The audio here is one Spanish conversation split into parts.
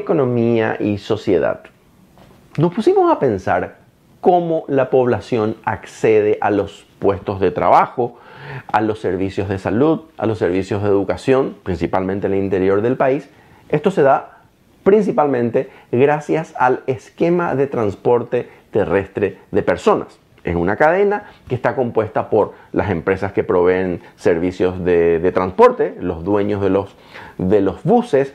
economía y sociedad. Nos pusimos a pensar cómo la población accede a los puestos de trabajo, a los servicios de salud, a los servicios de educación, principalmente en el interior del país. Esto se da principalmente gracias al esquema de transporte terrestre de personas. Es una cadena que está compuesta por las empresas que proveen servicios de, transporte, los dueños de los, de los buses,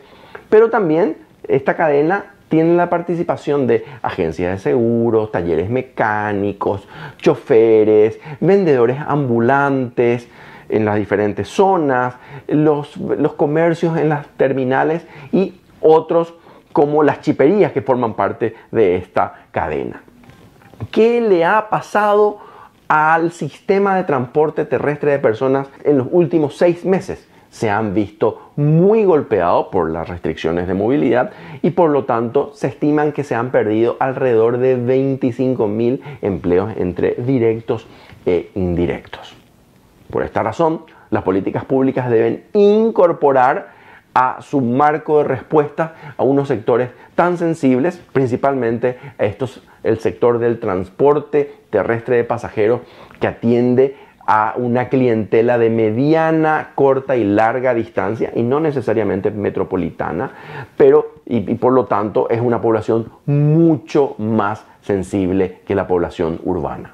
pero también esta cadena tiene la participación de agencias de seguros, talleres mecánicos, choferes, vendedores ambulantes en las diferentes zonas, los, los comercios en las terminales y otros como las chiperías que forman parte de esta cadena. ¿Qué le ha pasado al sistema de transporte terrestre de personas en los últimos seis meses? Se han visto muy golpeados por las restricciones de movilidad y por lo tanto se estiman que se han perdido alrededor de 25 mil empleos entre directos e indirectos. Por esta razón, las políticas públicas deben incorporar a su marco de respuesta a unos sectores tan sensibles, principalmente estos, el sector del transporte terrestre de pasajeros que atiende a una clientela de mediana, corta y larga distancia y no necesariamente metropolitana, pero y, por lo tanto es una población mucho más sensible que la población urbana.